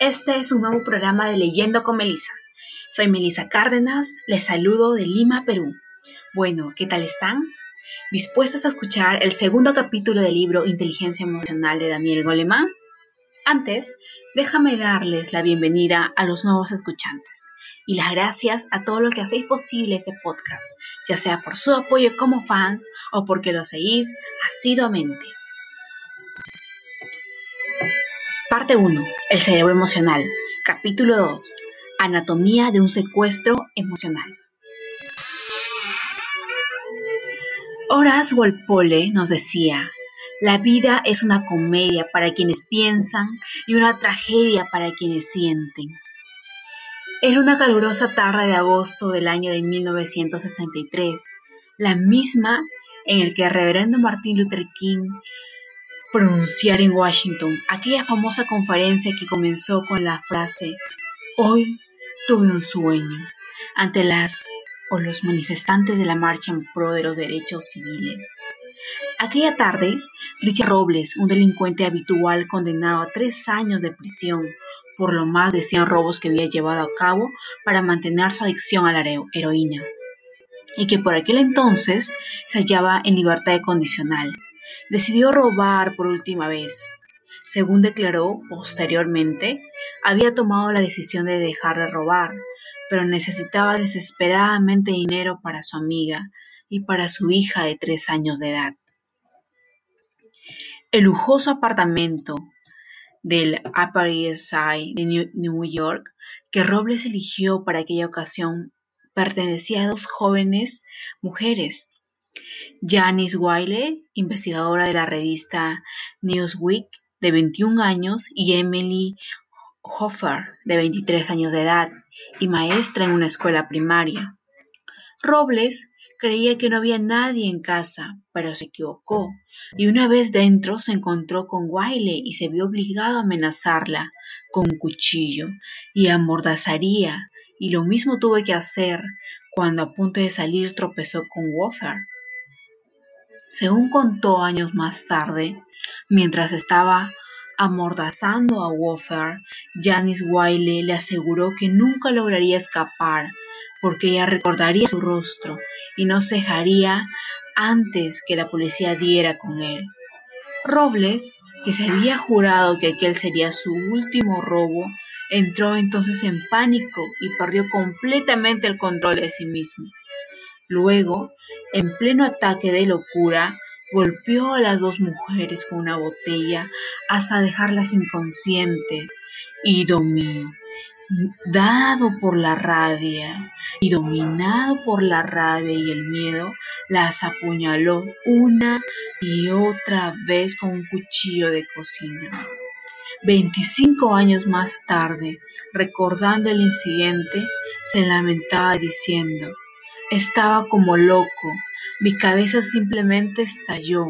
Este es un nuevo programa de Leyendo con Melissa. Soy Melissa Cárdenas, les saludo de Lima, Perú. Bueno, ¿qué tal están? ¿Dispuestos a escuchar el segundo capítulo del libro Inteligencia Emocional de Daniel Goleman? Antes, déjame darles la bienvenida a los nuevos escuchantes y las gracias a todos los que hacéis posible este podcast, ya sea por su apoyo como fans o porque lo seguís asiduamente. Parte 1. El cerebro emocional. Capítulo 2. Anatomía de un secuestro emocional. Horace Walpole nos decía, la vida es una comedia para quienes piensan y una tragedia para quienes sienten. Era una calurosa tarde de agosto del año de 1963, la misma en el que el reverendo Martin Luther King pronunciar en Washington aquella famosa conferencia que comenzó con la frase Hoy tuve un sueño ante las o los manifestantes de la marcha en pro de los derechos civiles. Aquella tarde, Richard Robles, un delincuente habitual condenado a tres años de prisión por lo más de 100 robos que había llevado a cabo para mantener su adicción a la heroína, y que por aquel entonces se hallaba en libertad condicional, decidió robar por última vez. Según declaró posteriormente, había tomado la decisión de dejar de robar, pero necesitaba desesperadamente dinero para su amiga y para su hija de tres años de edad. El lujoso apartamento del Upper East Side de New York que Robles eligió para aquella ocasión pertenecía a dos jóvenes mujeres, Janice Wiley, investigadora de la revista Newsweek, de 21 años, y Emily Hoffer, de 23 años de edad, y maestra en una escuela primaria. Robles creía que no había nadie en casa, pero se equivocó, y una vez dentro se encontró con Wiley y se vio obligado a amenazarla con un cuchillo y amordazaría, y lo mismo tuvo que hacer cuando a punto de salir tropezó con Woffer. Según contó años más tarde, mientras estaba amordazando a Woffer, Janice Wiley le aseguró que nunca lograría escapar porque ella recordaría su rostro y no cejaría antes que la policía diera con él. Robles, que se había jurado que aquel sería su último robo, entró entonces en pánico y perdió completamente el control de sí mismo. Luego en pleno ataque de locura, golpeó a las dos mujeres con una botella hasta dejarlas inconscientes y dado por la rabia y dominado por la rabia y el miedo, las apuñaló una y otra vez con un cuchillo de cocina. Veinticinco años más tarde, recordando el incidente, se lamentaba diciendo, estaba como loco, mi cabeza simplemente estalló.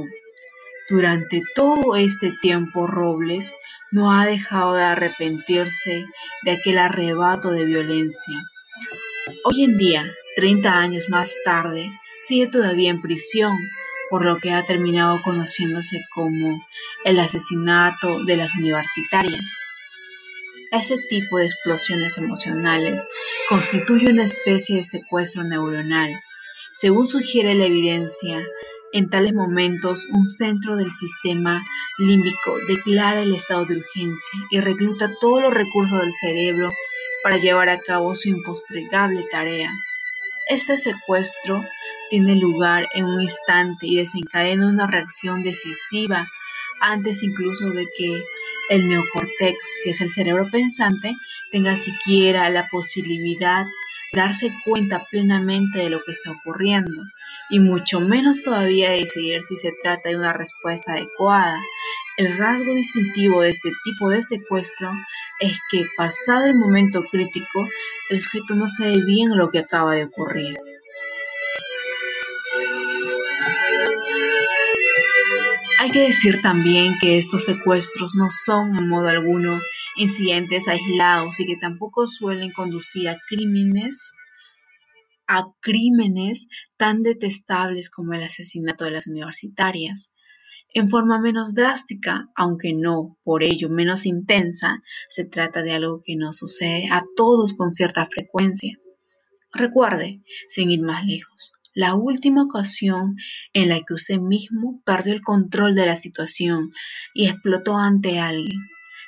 Durante todo este tiempo Robles no ha dejado de arrepentirse de aquel arrebato de violencia. Hoy en día, 30 años más tarde, sigue todavía en prisión, por lo que ha terminado conociéndose como el asesinato de las universitarias. Ese tipo de explosiones emocionales constituye una especie de secuestro neuronal. Según sugiere la evidencia, en tales momentos un centro del sistema límbico declara el estado de urgencia y recluta todos los recursos del cerebro para llevar a cabo su impostergable tarea. Este secuestro tiene lugar en un instante y desencadena una reacción decisiva antes incluso de que el neocortex, que es el cerebro pensante, tenga siquiera la posibilidad de darse cuenta plenamente de lo que está ocurriendo, y mucho menos todavía de decidir si se trata de una respuesta adecuada. El rasgo distintivo de este tipo de secuestro es que, pasado el momento crítico, el sujeto no sabe bien lo que acaba de ocurrir. Hay que decir también que estos secuestros no son en modo alguno incidentes aislados y que tampoco suelen conducir a crímenes a crímenes tan detestables como el asesinato de las universitarias. En forma menos drástica, aunque no por ello menos intensa, se trata de algo que nos sucede a todos con cierta frecuencia. Recuerde, sin ir más lejos, la última ocasión en la que usted mismo perdió el control de la situación y explotó ante alguien,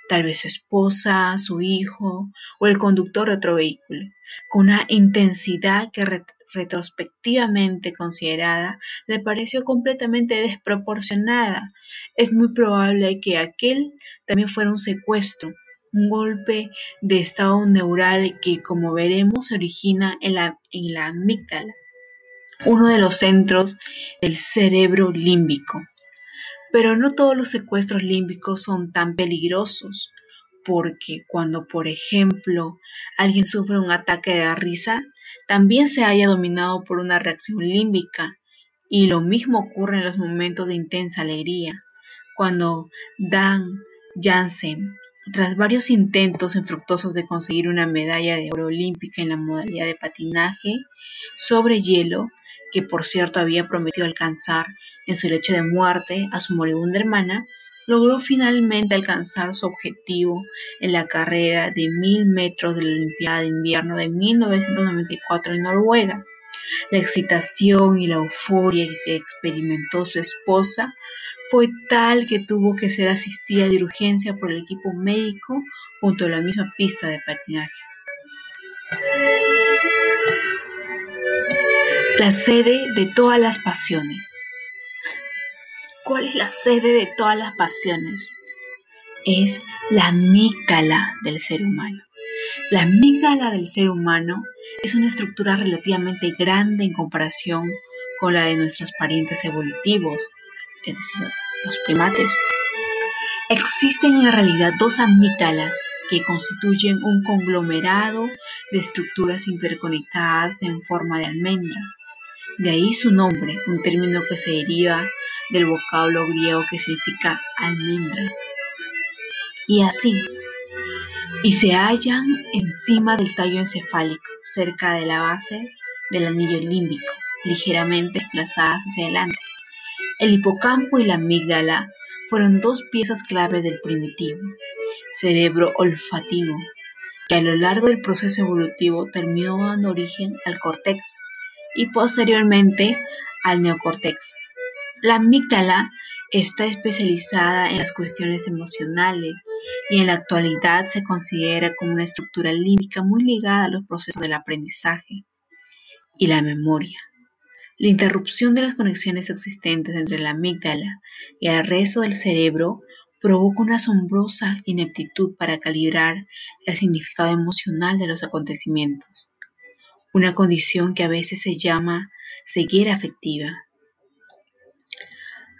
tal vez su esposa, su hijo o el conductor de otro vehículo, con una intensidad que retrospectivamente considerada le pareció completamente desproporcionada. Es muy probable que aquel también fuera un secuestro, un golpe de estado neural que, como veremos, se origina en la, en la amígdala uno de los centros del cerebro límbico. Pero no todos los secuestros límbicos son tan peligrosos, porque cuando, por ejemplo, alguien sufre un ataque de risa, también se haya dominado por una reacción límbica, y lo mismo ocurre en los momentos de intensa alegría, cuando Dan Jansen, tras varios intentos infructuosos de conseguir una medalla de oro olímpica en la modalidad de patinaje sobre hielo, que por cierto había prometido alcanzar en su lecho de muerte a su moribunda hermana, logró finalmente alcanzar su objetivo en la carrera de mil metros de la Olimpiada de Invierno de 1994 en Noruega. La excitación y la euforia que experimentó su esposa fue tal que tuvo que ser asistida de urgencia por el equipo médico junto a la misma pista de patinaje. La sede de todas las pasiones. ¿Cuál es la sede de todas las pasiones? Es la amígdala del ser humano. La amígdala del ser humano es una estructura relativamente grande en comparación con la de nuestros parientes evolutivos, es decir, los primates. Existen en realidad dos amígdalas que constituyen un conglomerado de estructuras interconectadas en forma de almendra. De ahí su nombre, un término que se deriva del vocablo griego que significa almendra. Y así, y se hallan encima del tallo encefálico, cerca de la base del anillo límbico, ligeramente desplazadas hacia adelante. El hipocampo y la amígdala fueron dos piezas clave del primitivo cerebro olfativo, que a lo largo del proceso evolutivo terminó dando origen al córtex y posteriormente al neocórtex. La amígdala está especializada en las cuestiones emocionales y en la actualidad se considera como una estructura límbica muy ligada a los procesos del aprendizaje y la memoria. La interrupción de las conexiones existentes entre la amígdala y el resto del cerebro provoca una asombrosa ineptitud para calibrar el significado emocional de los acontecimientos una condición que a veces se llama ceguera afectiva.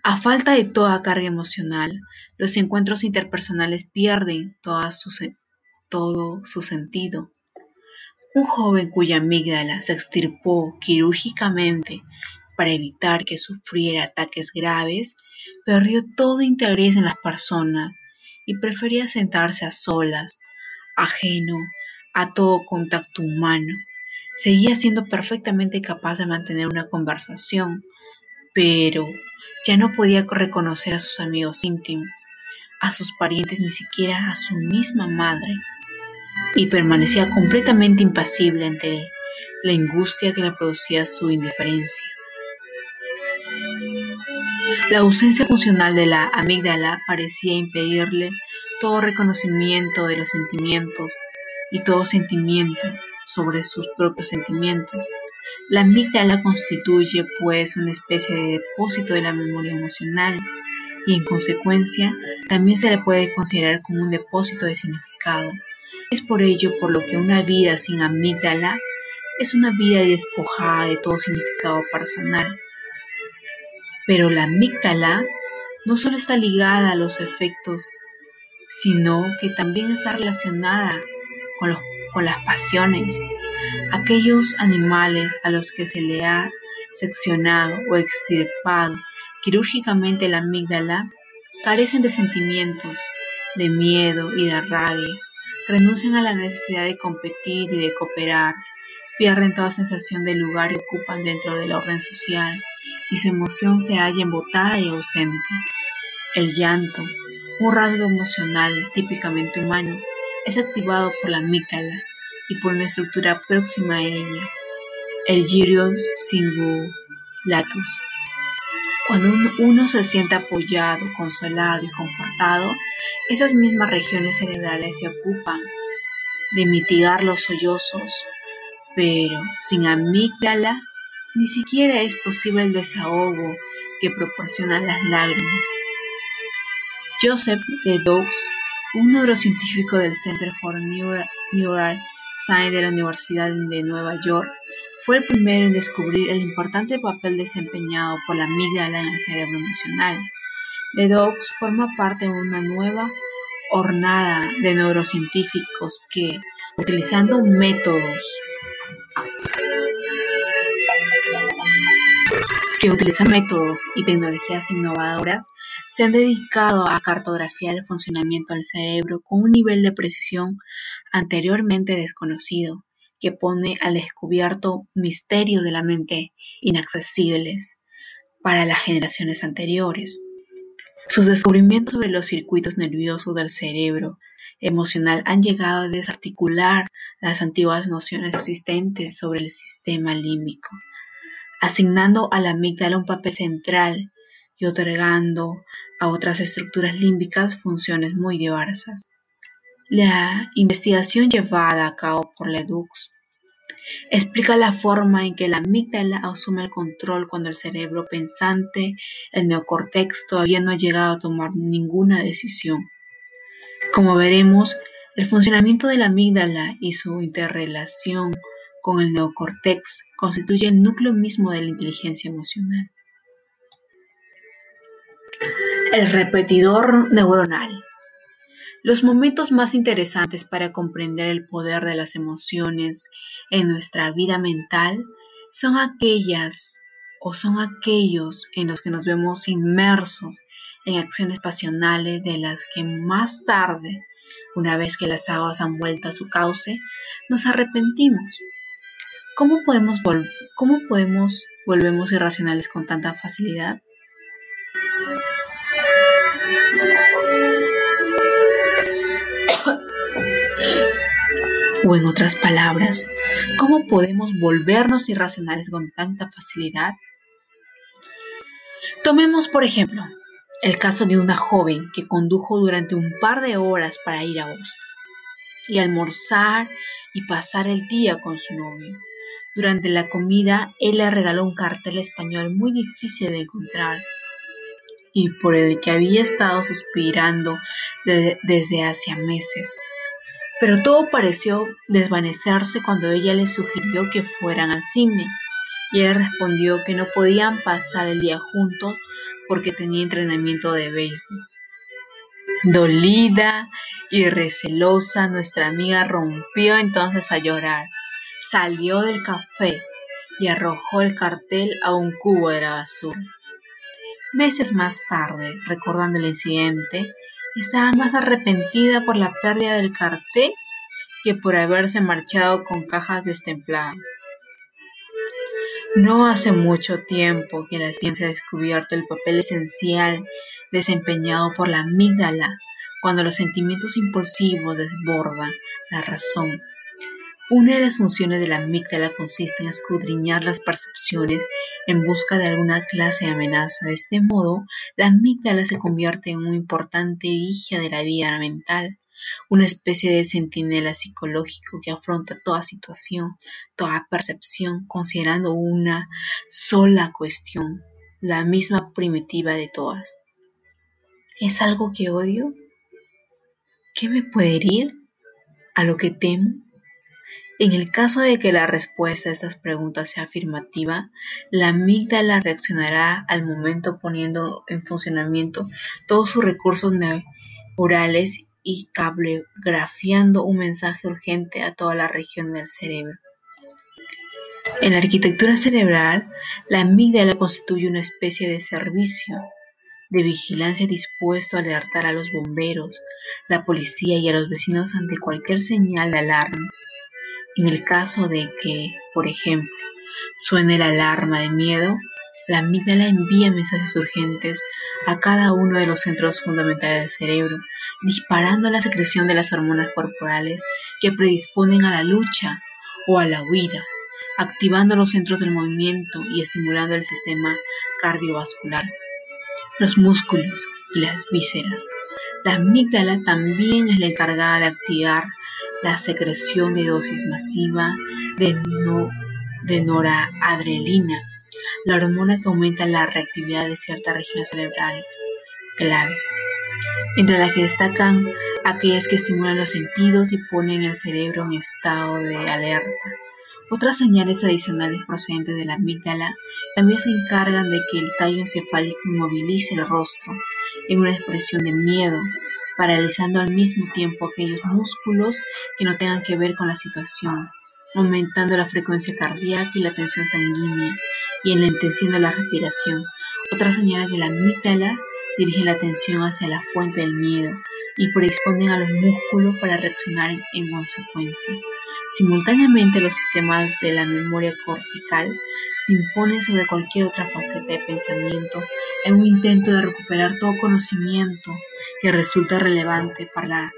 A falta de toda carga emocional, los encuentros interpersonales pierden todo su sentido. Un joven cuya amígdala se extirpó quirúrgicamente para evitar que sufriera ataques graves, perdió todo interés en las personas y prefería sentarse a solas, ajeno a todo contacto humano. Seguía siendo perfectamente capaz de mantener una conversación, pero ya no podía reconocer a sus amigos íntimos, a sus parientes, ni siquiera a su misma madre, y permanecía completamente impasible ante la angustia que le producía su indiferencia. La ausencia funcional de la amígdala parecía impedirle todo reconocimiento de los sentimientos y todo sentimiento sobre sus propios sentimientos. La amígdala constituye, pues, una especie de depósito de la memoria emocional y, en consecuencia, también se le puede considerar como un depósito de significado. Es por ello por lo que una vida sin amígdala es una vida despojada de todo significado personal. Pero la amígdala no solo está ligada a los efectos, sino que también está relacionada con, con las pasiones. Aquellos animales a los que se le ha seccionado o extirpado quirúrgicamente la amígdala carecen de sentimientos, de miedo y de rabia, renuncian a la necesidad de competir y de cooperar, pierden toda sensación del lugar que ocupan dentro del orden social y su emoción se halla embotada y ausente. El llanto, un rasgo emocional típicamente humano, es activado por la amígdala y por una estructura próxima a ella, el gyrus cingulatus. Cuando uno se siente apoyado, consolado y confortado, esas mismas regiones cerebrales se ocupan de mitigar los sollozos, pero sin amígdala ni siquiera es posible el desahogo que proporcionan las lágrimas. Joseph Ledoux, un neurocientífico del Center for Neural Science de la Universidad de Nueva York, fue el primero en descubrir el importante papel desempeñado por la amígdala en el cerebro emocional. Ledoux forma parte de una nueva hornada de neurocientíficos que, utilizando métodos que utilizan métodos y tecnologías innovadoras, se han dedicado a cartografiar el funcionamiento del cerebro con un nivel de precisión anteriormente desconocido que pone al descubierto misterios de la mente inaccesibles para las generaciones anteriores. Sus descubrimientos sobre los circuitos nerviosos del cerebro emocional han llegado a desarticular las antiguas nociones existentes sobre el sistema límbico, asignando a la amígdala un papel central otorgando a otras estructuras límbicas funciones muy diversas. La investigación llevada a cabo por Ledoux explica la forma en que la amígdala asume el control cuando el cerebro pensante, el neocortex, todavía no ha llegado a tomar ninguna decisión. Como veremos, el funcionamiento de la amígdala y su interrelación con el neocortex constituye el núcleo mismo de la inteligencia emocional. El repetidor neuronal. Los momentos más interesantes para comprender el poder de las emociones en nuestra vida mental son aquellas o son aquellos en los que nos vemos inmersos en acciones pasionales de las que más tarde, una vez que las aguas han vuelto a su cauce, nos arrepentimos. ¿Cómo podemos, cómo podemos volvemos irracionales con tanta facilidad? En otras palabras, ¿cómo podemos volvernos irracionales con tanta facilidad? Tomemos, por ejemplo, el caso de una joven que condujo durante un par de horas para ir a Boston y almorzar y pasar el día con su novio. Durante la comida, él le regaló un cartel español muy difícil de encontrar y por el que había estado suspirando desde hacía meses. Pero todo pareció desvanecerse cuando ella le sugirió que fueran al cine, y él respondió que no podían pasar el día juntos porque tenía entrenamiento de béisbol. Dolida y recelosa, nuestra amiga rompió entonces a llorar, salió del café y arrojó el cartel a un cubo de la basura. Meses más tarde, recordando el incidente, estaba más arrepentida por la pérdida del cartel que por haberse marchado con cajas destempladas. No hace mucho tiempo que la ciencia ha descubierto el papel esencial desempeñado por la amígdala cuando los sentimientos impulsivos desbordan la razón una de las funciones de la amígdala consiste en escudriñar las percepciones en busca de alguna clase de amenaza. De este modo, la amígdala se convierte en un importante vigia de la vida mental, una especie de centinela psicológico que afronta toda situación, toda percepción, considerando una sola cuestión, la misma primitiva de todas. ¿Es algo que odio? ¿Qué me puede herir? ¿A lo que temo? En el caso de que la respuesta a estas preguntas sea afirmativa, la amígdala reaccionará al momento poniendo en funcionamiento todos sus recursos neurales y cablegrafiando un mensaje urgente a toda la región del cerebro. En la arquitectura cerebral, la amígdala constituye una especie de servicio de vigilancia dispuesto a alertar a los bomberos, la policía y a los vecinos ante cualquier señal de alarma. En el caso de que, por ejemplo, suene la alarma de miedo, la amígdala envía mensajes urgentes a cada uno de los centros fundamentales del cerebro, disparando la secreción de las hormonas corporales que predisponen a la lucha o a la huida, activando los centros del movimiento y estimulando el sistema cardiovascular, los músculos y las vísceras. La amígdala también es la encargada de activar la secreción de dosis masiva de, noradrenalina, la hormona que aumenta la reactividad de ciertas regiones cerebrales claves, entre las que destacan aquellas que estimulan los sentidos y ponen el cerebro en estado de alerta. Otras señales adicionales procedentes de la amígdala también se encargan de que el tallo encefálico inmovilice el rostro en una expresión de miedo, paralizando al mismo tiempo aquellos músculos que no tengan que ver con la situación, aumentando la frecuencia cardíaca y la tensión sanguínea y enlenteciendo la respiración. Otras señales de la amígdala dirigen la atención hacia la fuente del miedo y predisponen a los músculos para reaccionar en consecuencia. Simultáneamente, los sistemas de la memoria cortical se imponen sobre cualquier otra faceta de pensamiento en un intento de recuperar todo conocimiento que resulta relevante para la,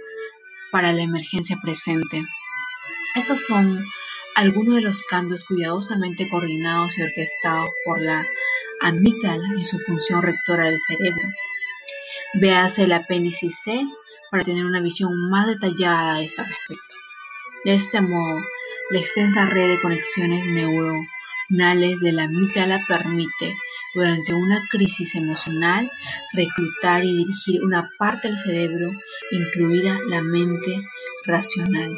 para la emergencia presente. Estos son algunos de los cambios cuidadosamente coordinados y orquestados por la amígdala en su función rectora del cerebro. Véase el apéndice C para tener una visión más detallada a este respecto. De este modo, la extensa red de conexiones neuronales de la amígdala permite, durante una crisis emocional, reclutar y dirigir una parte del cerebro, incluida la mente racional.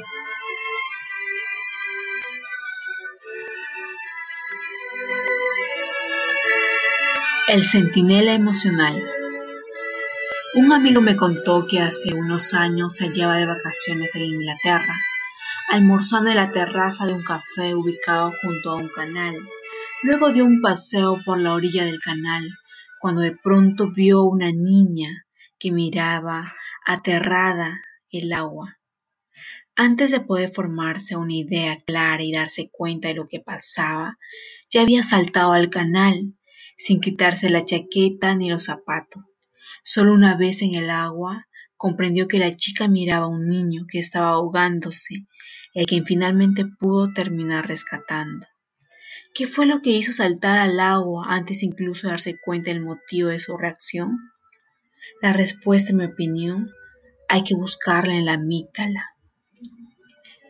El centinela emocional. Un amigo me contó que hace unos años se hallaba de vacaciones en Inglaterra, almorzando en la terraza de un café ubicado junto a un canal. Luego dio un paseo por la orilla del canal, cuando de pronto vio una niña que miraba aterrada el agua. Antes de poder formarse una idea clara y darse cuenta de lo que pasaba, ya había saltado al canal sin quitarse la chaqueta ni los zapatos. Solo una vez en el agua comprendió que la chica miraba a un niño que estaba ahogándose, el que finalmente pudo terminar rescatando. ¿Qué fue lo que hizo saltar al agua antes incluso de darse cuenta del motivo de su reacción? La respuesta, en mi opinión, hay que buscarla en la amígdala.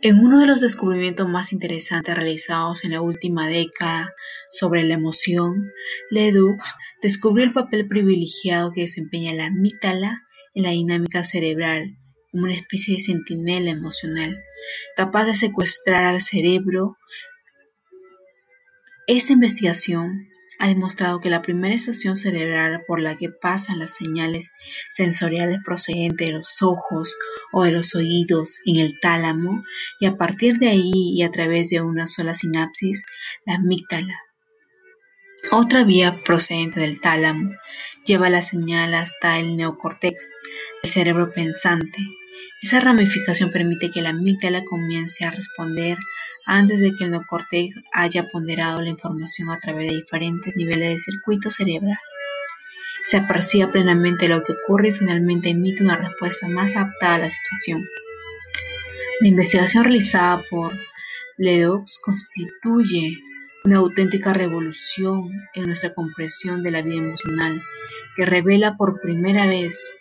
En uno de los descubrimientos más interesantes realizados en la última década sobre la emoción, Leduc descubrió el papel privilegiado que desempeña la amígdala en la dinámica cerebral, como una especie de centinela emocional, capaz de secuestrar al cerebro. Esta investigación ha demostrado que la primera estación cerebral por la que pasan las señales sensoriales procedentes de los ojos o de los oídos en el tálamo y a partir de ahí y a través de una sola sinapsis, la amígdala. Otra vía procedente del tálamo lleva la señal hasta el neocórtex, el cerebro pensante. Esa ramificación permite que la amígdala comience a responder antes de que el neocórtex haya ponderado la información a través de diferentes niveles de circuito cerebral. Se aprecia plenamente lo que ocurre y finalmente emite una respuesta más apta a la situación. La investigación realizada por Ledoux constituye una auténtica revolución en nuestra comprensión de la vida emocional, que revela por primera vez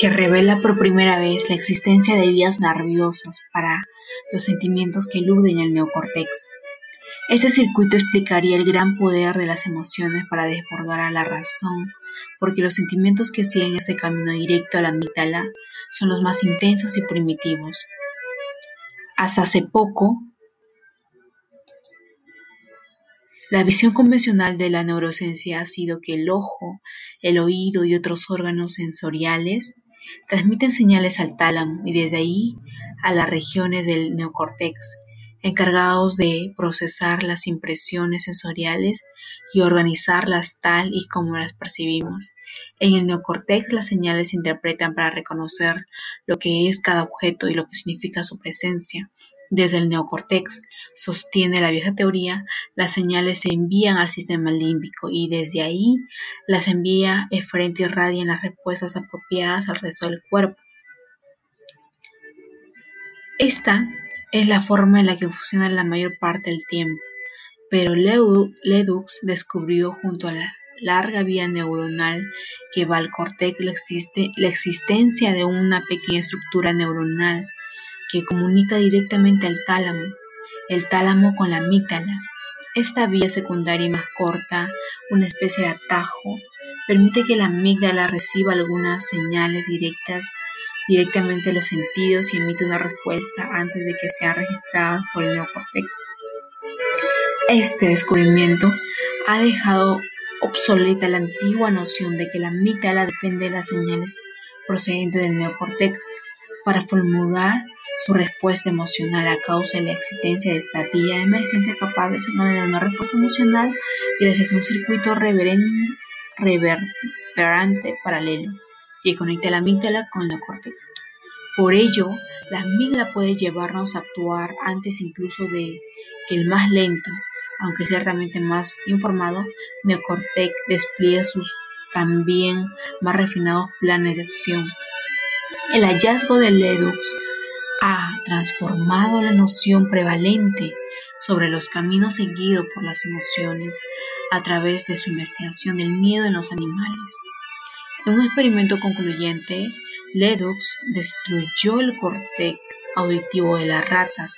que revela por primera vez la existencia de vías nerviosas para los sentimientos que eluden el neocórtex. Este circuito explicaría el gran poder de las emociones para desbordar a la razón, porque los sentimientos que siguen ese camino directo a la amígdala son los más intensos y primitivos. Hasta hace poco, La visión convencional de la neurociencia ha sido que el ojo, el oído y otros órganos sensoriales transmiten señales al tálamo y desde ahí a las regiones del neocórtex, encargados de procesar las impresiones sensoriales y organizarlas tal y como las percibimos. En el neocortex las señales se interpretan para reconocer lo que es cada objeto y lo que significa su presencia. Desde el neocortex, sostiene la vieja teoría, las señales se envían al sistema límbico y desde ahí las envía eferente y irradia las respuestas apropiadas al resto del cuerpo. Esta es la forma en la que funciona la mayor parte del tiempo, pero Ledoux descubrió junto a la larga vía neuronal que va al cortex la, la existencia de una pequeña estructura neuronal que comunica directamente al tálamo, el tálamo con la amígdala. Esta vía secundaria más corta, una especie de atajo, permite que la amígdala reciba algunas señales directas directamente los sentidos y emite una respuesta antes de que sean registradas por el neocortex. Este descubrimiento ha dejado obsoleta la antigua noción de que la amígdala depende de las señales procedentes del neocortex para formular su respuesta emocional a causa de la existencia de esta vía de emergencia capaz de generar una respuesta emocional gracias a un circuito reverberante paralelo que conecta la amígdala con la córtex. Por ello, la amígdala puede llevarnos a actuar antes incluso de que el más lento, aunque ciertamente más informado, neocórtex despliegue sus también más refinados planes de acción. El hallazgo de Ledoux ha transformado la noción prevalente sobre los caminos seguidos por las emociones a través de su investigación del miedo en los animales. En un experimento concluyente, Ledoux destruyó el cortex auditivo de las ratas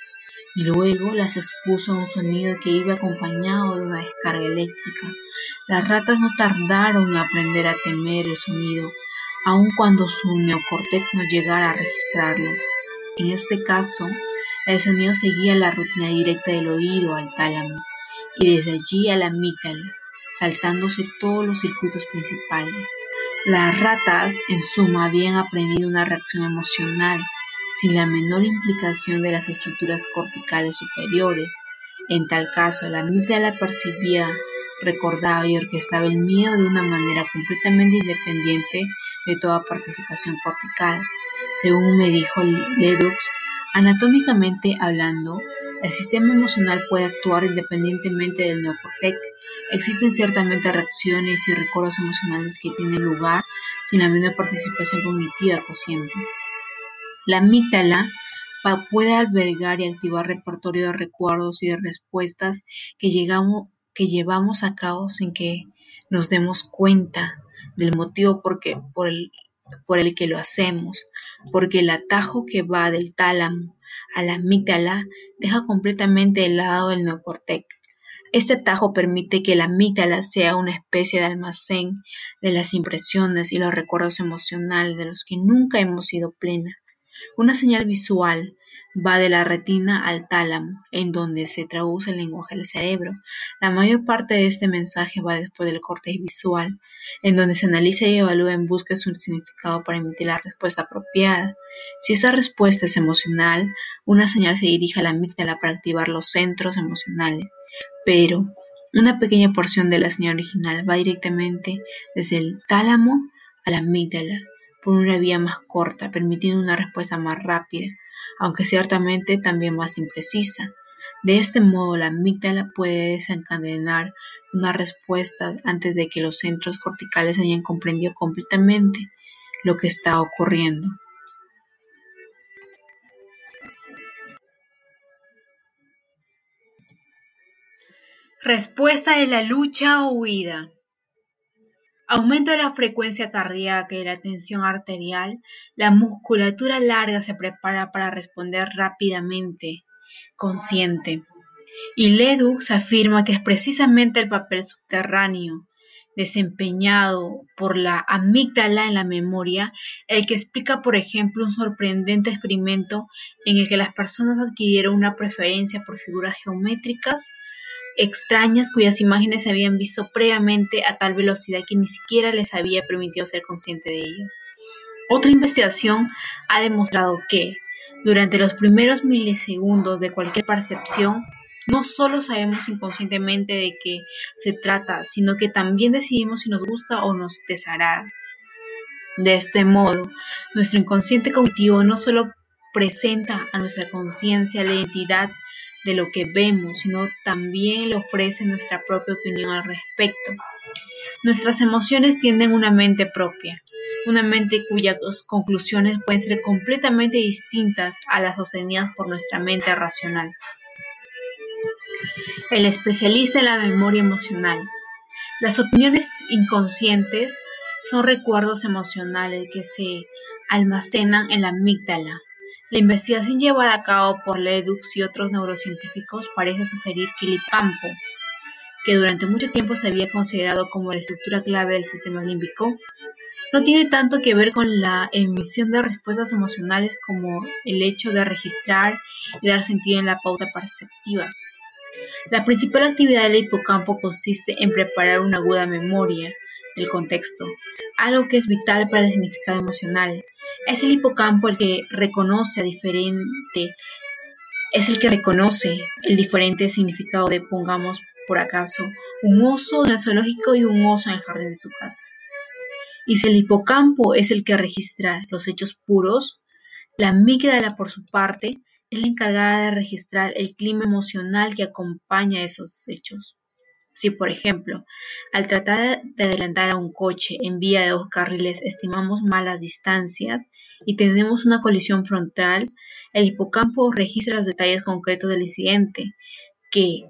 y luego las expuso a un sonido que iba acompañado de una descarga eléctrica. Las ratas no tardaron en aprender a temer el sonido, aun cuando su neocortex no llegara a registrarlo. En este caso, el sonido seguía la rutina directa del oído al tálamo y desde allí a la amígdala, saltándose todos los circuitos principales. Las ratas, en suma, habían aprendido una reacción emocional sin la menor implicación de las estructuras corticales superiores. En tal caso, la amígdala percibía, recordaba y orquestaba el miedo de una manera completamente independiente de toda participación cortical. Según me dijo Ledoux, anatómicamente hablando, el sistema emocional puede actuar independientemente del neocortex Existen ciertamente reacciones y recuerdos emocionales que tienen lugar sin la menor participación cognitiva consciente. La amígdala puede albergar y activar repertorio de recuerdos y de respuestas que, que llevamos a cabo sin que nos demos cuenta del motivo por, por, el, por el que lo hacemos, porque el atajo que va del tálamo a la amígdala deja completamente de lado el neocortex este atajo permite que la amígdala sea una especie de almacén de las impresiones y los recuerdos emocionales de los que nunca hemos sido plena. Una señal visual va de la retina al tálamo, en donde se traduce el lenguaje del cerebro. La mayor parte de este mensaje va después del corte visual, en donde se analiza y evalúa en busca de su significado para emitir la respuesta apropiada. Si esta respuesta es emocional, una señal se dirige a la amígdala para activar los centros emocionales pero una pequeña porción de la señal original va directamente desde el tálamo a la amígdala por una vía más corta, permitiendo una respuesta más rápida, aunque ciertamente también más imprecisa. De este modo, la amígdala puede desencadenar una respuesta antes de que los centros corticales hayan comprendido completamente lo que está ocurriendo. Respuesta de la lucha o huida. Aumento de la frecuencia cardíaca y la tensión arterial, la musculatura larga se prepara para responder rápidamente, consciente. Y Ledoux afirma que es precisamente el papel subterráneo desempeñado por la amígdala en la memoria, el que explica, por ejemplo, un sorprendente experimento en el que las personas adquirieron una preferencia por figuras geométricas extrañas cuyas imágenes se habían visto previamente a tal velocidad que ni siquiera les había permitido ser consciente de ellas. Otra investigación ha demostrado que, durante los primeros milisegundos de cualquier percepción, no solo sabemos inconscientemente de qué se trata, sino que también decidimos si nos gusta o nos desagrada. De este modo, nuestro inconsciente cognitivo no solo presenta a nuestra conciencia la identidad de lo que vemos, sino también le ofrece nuestra propia opinión al respecto. Nuestras emociones tienen una mente propia, una mente cuyas conclusiones pueden ser completamente distintas a las sostenidas por nuestra mente racional. El especialista en la memoria emocional. Las opiniones inconscientes son recuerdos emocionales que se almacenan en la amígdala, la investigación llevada a cabo por Ledoux y otros neurocientíficos parece sugerir que el hipocampo, que durante mucho tiempo se había considerado como la estructura clave del sistema límbico, no tiene tanto que ver con la emisión de respuestas emocionales como el hecho de registrar y dar sentido en la pauta perceptivas. La principal actividad del hipocampo consiste en preparar una aguda memoria del contexto, algo que es vital para el significado emocional, es el hipocampo el que reconoce a diferente, es el que reconoce el diferente significado de, pongamos por acaso, un oso en el zoológico y un oso en el jardín de su casa. Y si el hipocampo es el que registra los hechos puros, la amígdala, por su parte, es la encargada de registrar el clima emocional que acompaña esos hechos. Si, por ejemplo, al tratar de adelantar a un coche en vía de dos carriles estimamos malas distancias y tenemos una colisión frontal, el hipocampo registra los detalles concretos del incidente, qué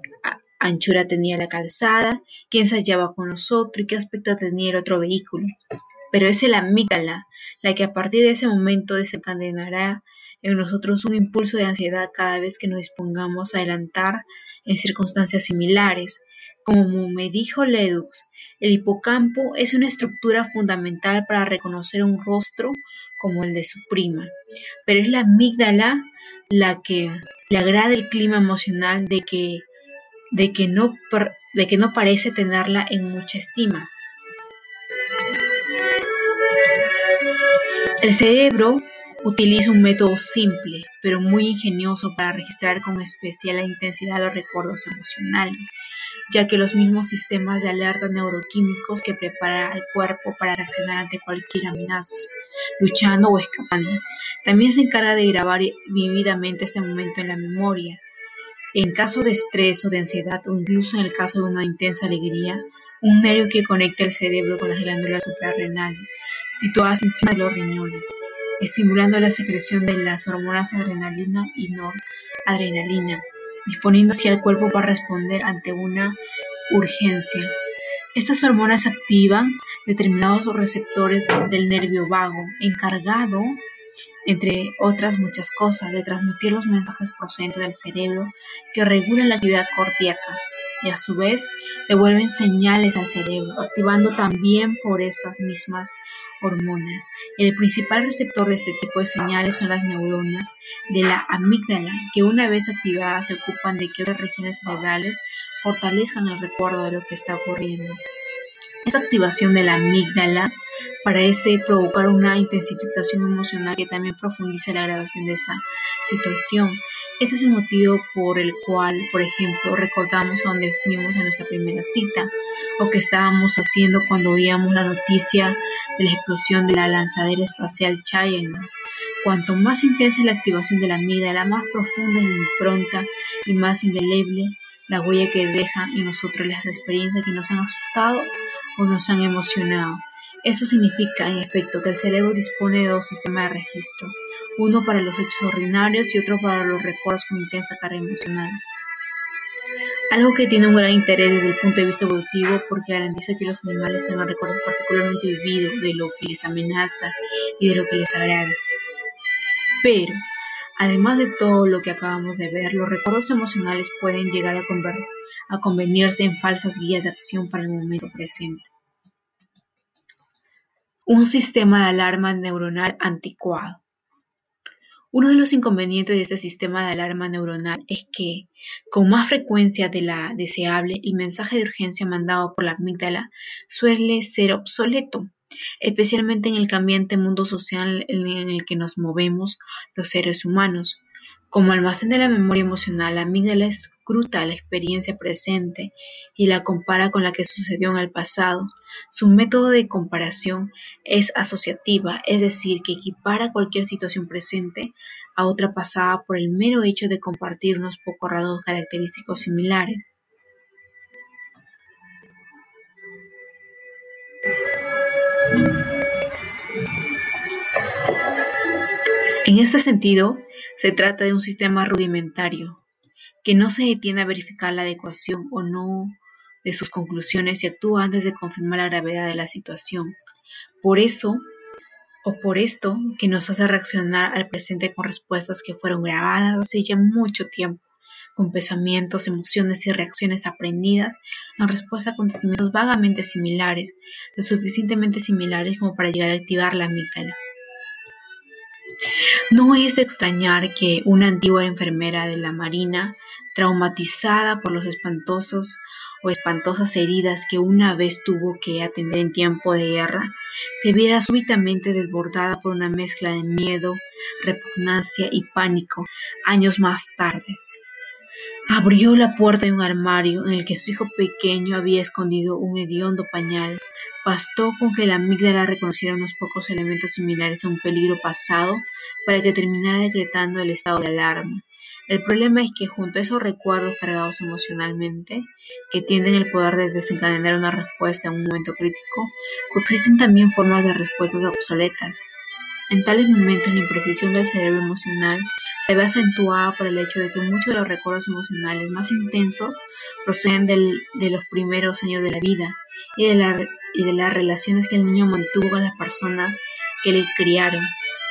anchura tenía la calzada, quién se hallaba con nosotros y qué aspecto tenía el otro vehículo. Pero es el amígdala la que a partir de ese momento desencadenará en nosotros un impulso de ansiedad cada vez que nos dispongamos a adelantar en circunstancias similares, como me dijo Ledoux, el hipocampo es una estructura fundamental para reconocer un rostro como el de su prima, pero es la amígdala la que le agrada el clima emocional de que, de que, no, de que no parece tenerla en mucha estima. El cerebro utiliza un método simple, pero muy ingenioso para registrar con especial intensidad los recuerdos emocionales ya que los mismos sistemas de alerta neuroquímicos que preparan al cuerpo para reaccionar ante cualquier amenaza, luchando o escapando, también se encarga de grabar vividamente este momento en la memoria. En caso de estrés o de ansiedad o incluso en el caso de una intensa alegría, un nervio que conecta el cerebro con las glándulas suprarrenales, situadas encima de los riñones, estimulando la secreción de las hormonas adrenalina y noradrenalina disponiendo así al cuerpo para responder ante una urgencia. Estas hormonas activan determinados receptores del nervio vago, encargado, entre otras muchas cosas, de transmitir los mensajes procedentes del cerebro que regulan la actividad cardíaca y a su vez devuelven señales al cerebro, activando también por estas mismas hormona. El principal receptor de este tipo de señales son las neuronas de la amígdala, que una vez activadas se ocupan de que otras regiones cerebrales fortalezcan el recuerdo de lo que está ocurriendo. Esta activación de la amígdala parece provocar una intensificación emocional que también profundiza la grabación de esa situación. Este es el motivo por el cual, por ejemplo, recordamos a dónde fuimos en nuestra primera cita o qué estábamos haciendo cuando oíamos la noticia de la explosión de la lanzadera espacial Challenger. Cuanto más intensa es la activación de la amígdala, más profunda es la impronta y más indeleble la huella que deja en nosotros las experiencias que nos han asustado o nos han emocionado. Esto significa, en efecto, que el cerebro dispone de dos sistemas de registro, uno para los hechos ordinarios y otro para los recuerdos con intensa carga emocional. Algo que tiene un gran interés desde el punto de vista evolutivo porque garantiza que los animales tengan recuerdos particularmente vividos de lo que les amenaza y de lo que les agrada. Pero, además de todo lo que acabamos de ver, los recuerdos emocionales pueden llegar a, a convenirse en falsas guías de acción para el momento presente. Un sistema de alarma neuronal anticuado. Uno de los inconvenientes de este sistema de alarma neuronal es que, con más frecuencia de la deseable, el mensaje de urgencia mandado por la amígdala suele ser obsoleto, especialmente en el cambiante mundo social en el que nos movemos los seres humanos. Como almacén de la memoria emocional, la amígdala escruta la experiencia presente y la compara con la que sucedió en el pasado. Su método de comparación es asociativa, es decir, que equipara cualquier situación presente a otra pasada por el mero hecho de compartir unos pocos rasgos característicos similares. En este sentido, se trata de un sistema rudimentario, que no se detiene a verificar la adecuación o no de sus conclusiones y actúa antes de confirmar la gravedad de la situación. Por eso, o por esto, que nos hace reaccionar al presente con respuestas que fueron grabadas hace ya mucho tiempo, con pensamientos, emociones y reacciones aprendidas en respuesta a acontecimientos vagamente similares, lo suficientemente similares como para llegar a activar la amígdala. No es de extrañar que una antigua enfermera de la Marina, traumatizada por los espantosos o espantosas heridas que una vez tuvo que atender en tiempo de guerra, se viera súbitamente desbordada por una mezcla de miedo, repugnancia y pánico años más tarde. Abrió la puerta de un armario en el que su hijo pequeño había escondido un hediondo pañal. Bastó con que la amígdala reconociera unos pocos elementos similares a un peligro pasado para que terminara decretando el estado de alarma. El problema es que junto a esos recuerdos cargados emocionalmente, que tienen el poder de desencadenar una respuesta en un momento crítico, coexisten también formas de respuestas obsoletas. En tales momentos la imprecisión del cerebro emocional se ve acentuada por el hecho de que muchos de los recuerdos emocionales más intensos proceden de los primeros años de la vida y de, las relaciones que el niño mantuvo con las personas que le criaron,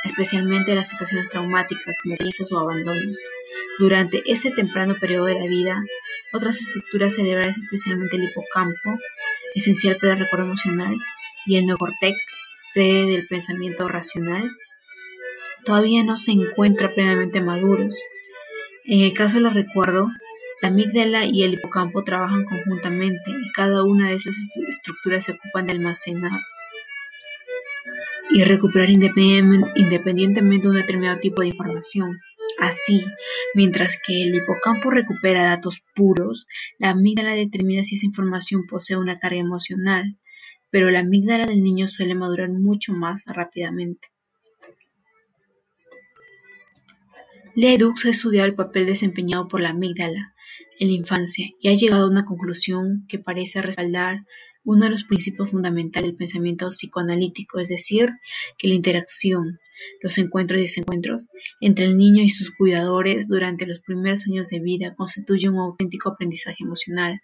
especialmente las situaciones traumáticas como crisis o abandonos. Durante ese temprano periodo de la vida, otras estructuras cerebrales, especialmente el hipocampo, esencial para el recuerdo emocional, y el neocortex, sede del pensamiento racional, todavía no se encuentran plenamente maduros. En el caso de los recuerdos, la amígdala y el hipocampo trabajan conjuntamente y cada una de esas estructuras se ocupan de almacenar y recuperar independientemente de un determinado tipo de información. Así, mientras que el hipocampo recupera datos puros, la amígdala determina si esa información posee una carga emocional, pero la amígdala del niño suele madurar mucho más rápidamente. Ledoux ha estudiado el papel desempeñado por la amígdala en la infancia y ha llegado a una conclusión que parece respaldar uno de los principios fundamentales del pensamiento psicoanalítico, es decir, que la interacción los encuentros y desencuentros entre el niño y sus cuidadores durante los primeros años de vida constituyen un auténtico aprendizaje emocional.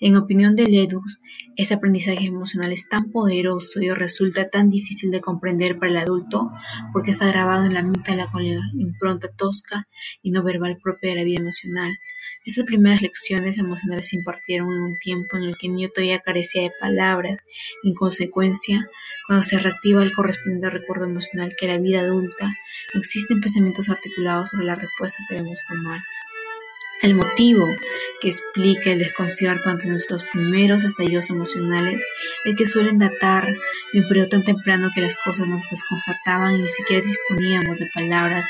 En opinión de Ledus, este aprendizaje emocional es tan poderoso y resulta tan difícil de comprender para el adulto porque está grabado en la amígdala con la impronta tosca y no verbal propia de la vida emocional. Estas primeras lecciones emocionales se impartieron en un tiempo en el que niño todavía carecía de palabras. En consecuencia, cuando se reactiva el correspondiente recuerdo emocional que la vida adulta, existen pensamientos articulados sobre la respuesta que debemos tomar. El motivo que explica el desconcierto ante nuestros primeros estallidos emocionales es que suelen datar de un periodo tan temprano que las cosas nos desconcertaban y ni siquiera disponíamos de palabras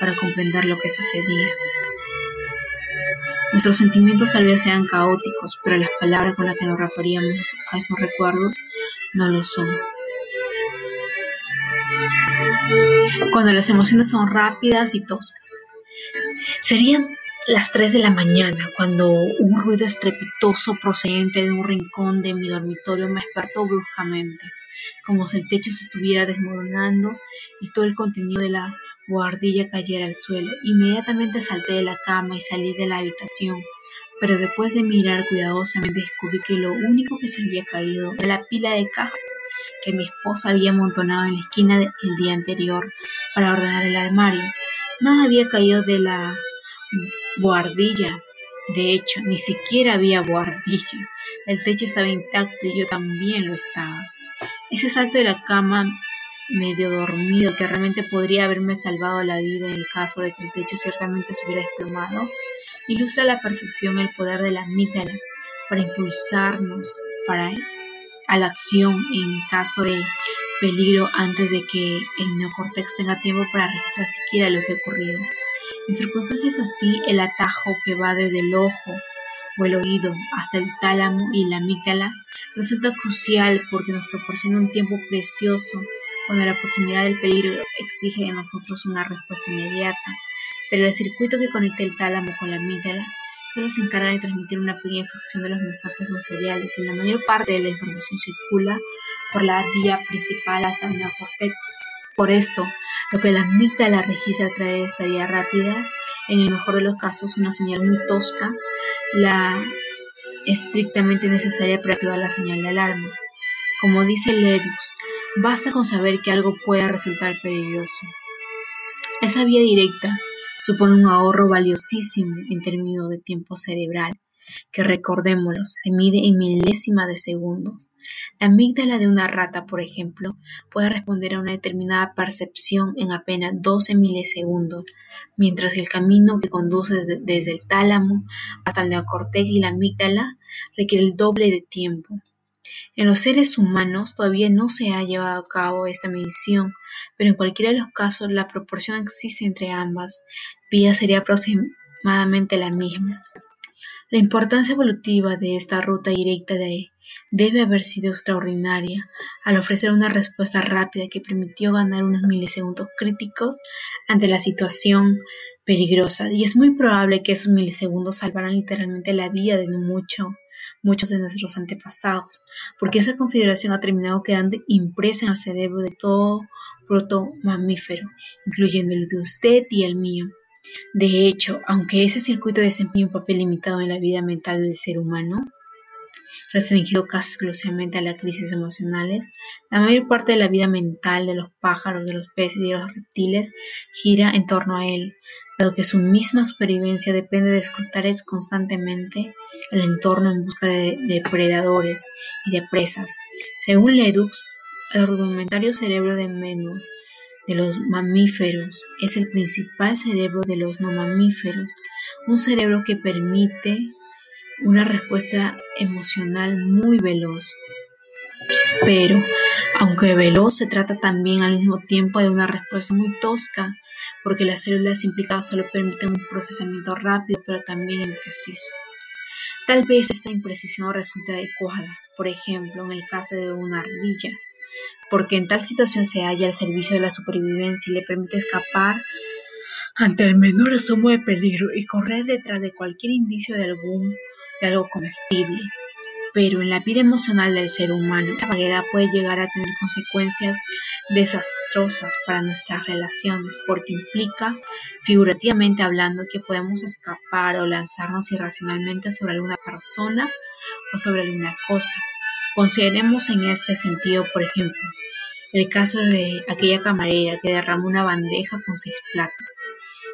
para comprender lo que sucedía. Nuestros sentimientos tal vez sean caóticos, pero las palabras con las que nos referíamos a esos recuerdos no lo son. Cuando las emociones son rápidas y toscas. Serían las 3 de la mañana cuando un ruido estrepitoso procedente de un rincón de mi dormitorio me despertó bruscamente, como si el techo se estuviera desmoronando y todo el contenido de la Guardilla cayera al suelo. Inmediatamente salté de la cama y salí de la habitación. pero después de mirar cuidadosamente descubrí que lo único que se había caído era la pila de cajas que mi esposa había amontonado en la esquina el día anterior para ordenar el armario. Nada había caído de la buhardilla. De hecho, ni siquiera había buhardilla. El techo estaba intacto y yo también lo estaba. Ese salto de la cama medio dormido que realmente podría haberme salvado la vida en el caso de que el techo ciertamente se hubiera desplomado, ilustra la perfección el poder de la amígdala para impulsarnos para, a la acción en caso de peligro antes de que el neocortex tenga tiempo para registrar siquiera lo que ha ocurrido. En circunstancias así, el atajo que va desde el ojo o el oído hasta el tálamo y la amígdala resulta crucial porque nos proporciona un tiempo precioso cuando la proximidad del peligro exige de nosotros una respuesta inmediata, pero el circuito que conecta el tálamo con la amígdala solo se encarga de transmitir una pequeña fracción de los mensajes sensoriales y la mayor parte de la información circula por la vía principal hasta el neocortex. Por esto, lo que la amígdala registra a través de esta vía rápida, en el mejor de los casos una señal muy tosca, la estrictamente necesaria para activar la señal de alarma. Como dice Ledus, Basta con saber que algo pueda resultar peligroso. Esa vía directa supone un ahorro valiosísimo en términos de tiempo cerebral, que recordémoslo, se mide en milésimas de segundos. La amígdala de una rata, por ejemplo, puede responder a una determinada percepción en apenas 12 milisegundos, mientras que el camino que conduce desde, el tálamo hasta el neocortex y la amígdala requiere el doble de tiempo. En los seres humanos todavía no se ha llevado a cabo esta medición, pero en cualquiera de los casos la proporción existe entre ambas vías sería aproximadamente la misma. La importancia evolutiva de esta ruta directa de debe haber sido extraordinaria al ofrecer una respuesta rápida que permitió ganar unos milisegundos críticos ante la situación peligrosa y es muy probable que esos milisegundos salvaran literalmente la vida de mucho muchos de nuestros antepasados, porque esa configuración ha terminado quedando impresa en el cerebro de todo protomamífero, incluyendo el de usted y el mío. De hecho, aunque ese circuito desempeña un papel limitado en la vida mental del ser humano, restringido casi exclusivamente a las crisis emocionales, la mayor parte de la vida mental de los pájaros, de los peces y de los reptiles gira en torno a él, dado que su misma supervivencia depende de escrutar constantemente el entorno en busca de depredadores y de presas. Según Ledux, el rudimentario cerebro de menú de los mamíferos es el principal cerebro de los no mamíferos, un cerebro que permite una respuesta emocional muy veloz. Pero, aunque veloz, se trata también al mismo tiempo de una respuesta muy tosca, porque las células implicadas solo permiten un procesamiento rápido, pero también impreciso. Tal vez esta imprecisión resulte adecuada, por ejemplo, en el caso de una ardilla, porque en tal situación se halla al servicio de la supervivencia y le permite escapar ante el menor asomo de peligro y correr detrás de cualquier indicio de algún de algo comestible. Pero en la vida emocional del ser humano, esta vaguedad puede llegar a tener consecuencias desastrosas para nuestras relaciones porque implica, figurativamente hablando, que podemos escapar o lanzarnos irracionalmente sobre alguna persona o sobre alguna cosa. Consideremos en este sentido, por ejemplo, el caso de aquella camarera que derramó una bandeja con seis platos,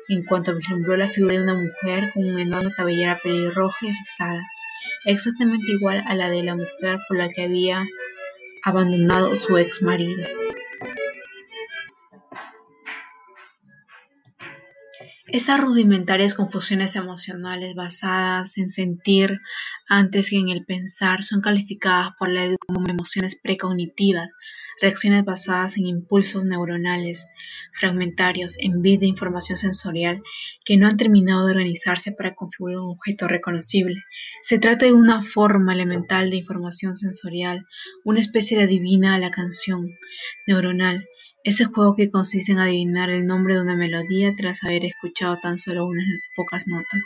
en cuanto vislumbró la figura de una mujer con una enorme cabellera pelirroja y rizada exactamente igual a la de la mujer por la que había abandonado su ex marido. Estas rudimentarias confusiones emocionales basadas en sentir antes que en el pensar son calificadas por la como emociones precognitivas, reacciones basadas en impulsos neuronales fragmentarios en vez de información sensorial que no han terminado de organizarse para configurar un objeto reconocible. Se trata de una forma elemental de información sensorial, una especie de adivina a la canción neuronal, ese juego que consiste en adivinar el nombre de una melodía tras haber escuchado tan solo unas pocas notas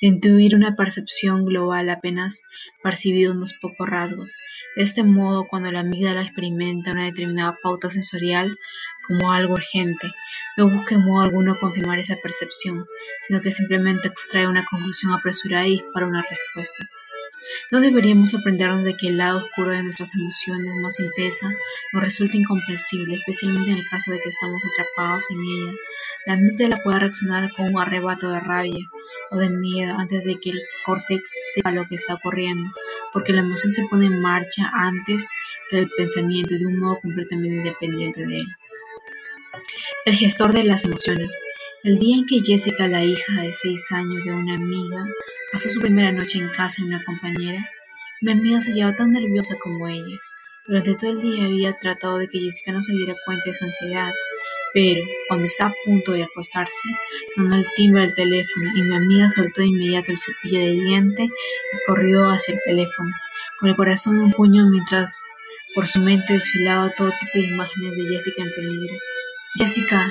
de intuir una percepción global apenas percibido unos pocos rasgos. De este modo, cuando la amígdala experimenta una determinada pauta sensorial, como algo urgente, no busca en modo alguno confirmar esa percepción, sino que simplemente extrae una conclusión apresurada y dispara una respuesta. No deberíamos sorprendernos de que el lado oscuro de nuestras emociones más intensa nos resulte incomprensible, especialmente en el caso de que estamos atrapados en ella. La amígdala puede reaccionar con un arrebato de rabia o de miedo antes de que el córtex sepa lo que está ocurriendo, porque la emoción se pone en marcha antes que el pensamiento de un modo completamente independiente de él. El gestor de las emociones. El día en que Jessica, la hija de seis años de una amiga, pasó su primera noche en casa de una compañera, mi amiga se hallaba tan nerviosa como ella. Durante todo el día había tratado de que Jessica no se diera cuenta de su ansiedad, pero cuando estaba a punto de acostarse, sonó el timbre del teléfono y mi amiga soltó de inmediato el cepillo de diente y corrió hacia el teléfono, con el corazón en un puño mientras por su mente desfilaba todo tipo de imágenes de Jessica en peligro. Jessica,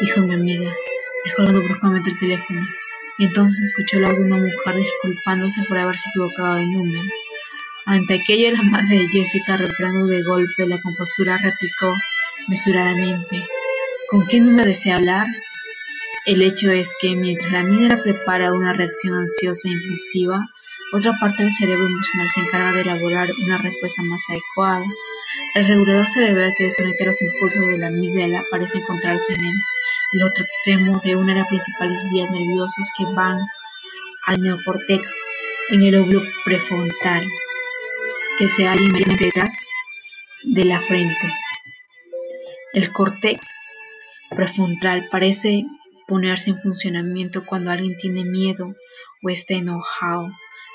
dijo mi amiga, descolgando bruscamente el teléfono, entonces escuchó la voz de una mujer disculpándose por haberse equivocado de número. Ante aquello, la madre de Jessica, recuperando de golpe la compostura, replicó mesuradamente: ¿Con qué número desea hablar? El hecho es que, mientras la amiga prepara una reacción ansiosa e impulsiva, otra parte del cerebro emocional se encarga de elaborar una respuesta más adecuada. El regulador cerebral que desconecta los impulsos de la amígdala parece encontrarse en el otro extremo de una de las principales vías nerviosas que van al neocórtex en el óvulo prefrontal, que se halla inmediatamente detrás de la frente. El córtex prefrontal parece ponerse en funcionamiento cuando alguien tiene miedo o está enojado,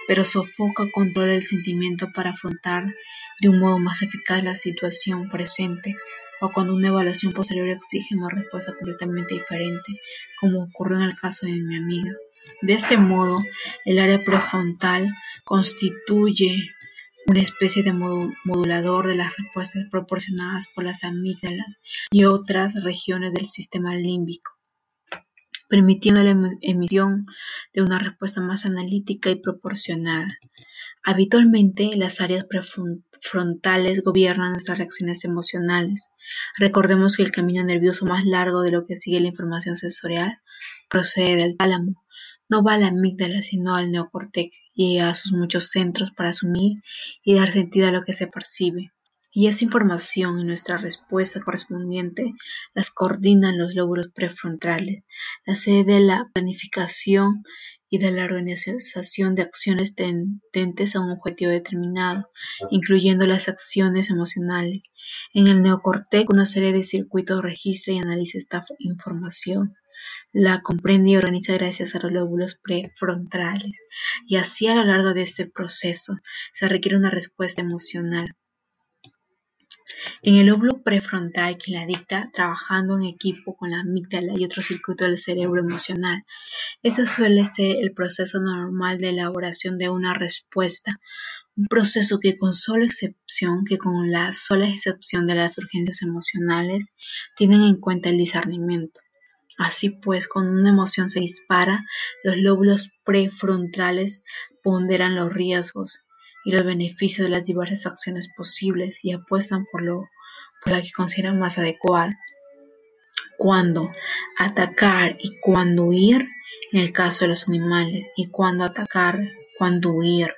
pero sofoca o controla el sentimiento para afrontar de un modo más eficaz la situación presente o cuando una evaluación posterior exige una respuesta completamente diferente, como ocurrió en el caso de mi amiga. De este modo, el área prefrontal constituye una especie de modulador de las respuestas proporcionadas por las amígdalas y otras regiones del sistema límbico, permitiendo la emisión de una respuesta más analítica y proporcionada. Habitualmente, las áreas prefrontales gobiernan nuestras reacciones emocionales. Recordemos que el camino nervioso más largo de lo que sigue la información sensorial procede del tálamo. No va a la amígdala, sino al neocortex y a sus muchos centros para asumir y dar sentido a lo que se percibe. Y esa información y nuestra respuesta correspondiente las coordinan los lóbulos prefrontales, la sede de la planificación y de la organización de acciones tendentes a un objetivo determinado, incluyendo las acciones emocionales. En el neocortex, una serie de circuitos registra y analiza esta información. La comprende y organiza gracias a los lóbulos prefrontales. Y así a lo largo de este proceso se requiere una respuesta emocional en el lóbulo prefrontal que la dicta trabajando en equipo con la amígdala y otros circuitos del cerebro emocional. Este suele ser el proceso normal de elaboración de una respuesta, un proceso que con sola excepción, que con la sola excepción de las urgencias emocionales, tienen en cuenta el discernimiento. Así pues, cuando una emoción se dispara, los lóbulos prefrontales ponderan los riesgos y los beneficios de las diversas acciones posibles y apuestan por, lo, por la que consideran más adecuada. Cuándo atacar y cuándo huir en el caso de los animales y cuándo atacar, cuándo huir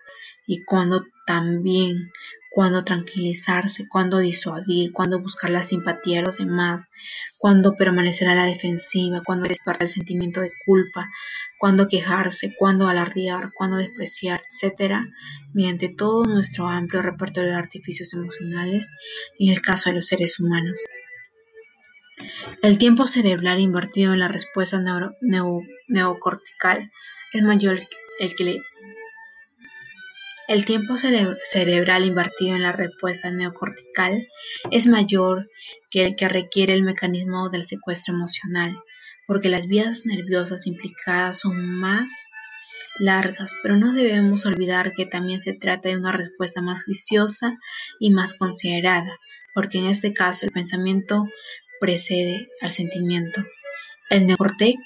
y cuándo también cuándo tranquilizarse, cuándo disuadir, cuándo buscar la simpatía de los demás, cuándo permanecer a la defensiva, cuándo despertar el sentimiento de culpa, cuándo quejarse, cuándo alardear, cuándo despreciar, etc., mediante todo nuestro amplio repertorio de artificios emocionales en el caso de los seres humanos. El tiempo cerebral invertido en la respuesta neocortical es mayor el que le el tiempo cerebral invertido en la respuesta neocortical es mayor que el que requiere el mecanismo del secuestro emocional, porque las vías nerviosas implicadas son más largas, pero no debemos olvidar que también se trata de una respuesta más juiciosa y más considerada, porque en este caso el pensamiento precede al sentimiento. El neocortex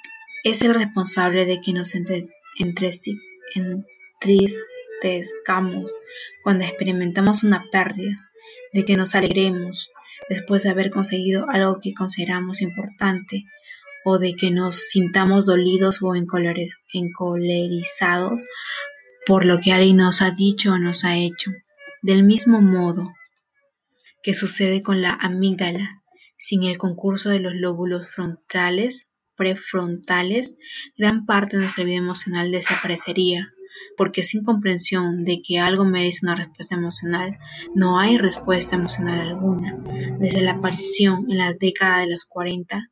es el responsable de que nos cuando experimentamos una pérdida, de que nos alegremos, después de haber conseguido algo que consideramos importante o de que nos sintamos dolidos o encolerizados por lo que alguien nos ha dicho o nos ha hecho. Del mismo modo que sucede con la amígdala, sin el concurso de los lóbulos frontales, prefrontales, gran parte de nuestra vida emocional desaparecería, porque sin comprensión de que algo merece una respuesta emocional, no hay respuesta emocional alguna. Desde la aparición en la década de los 40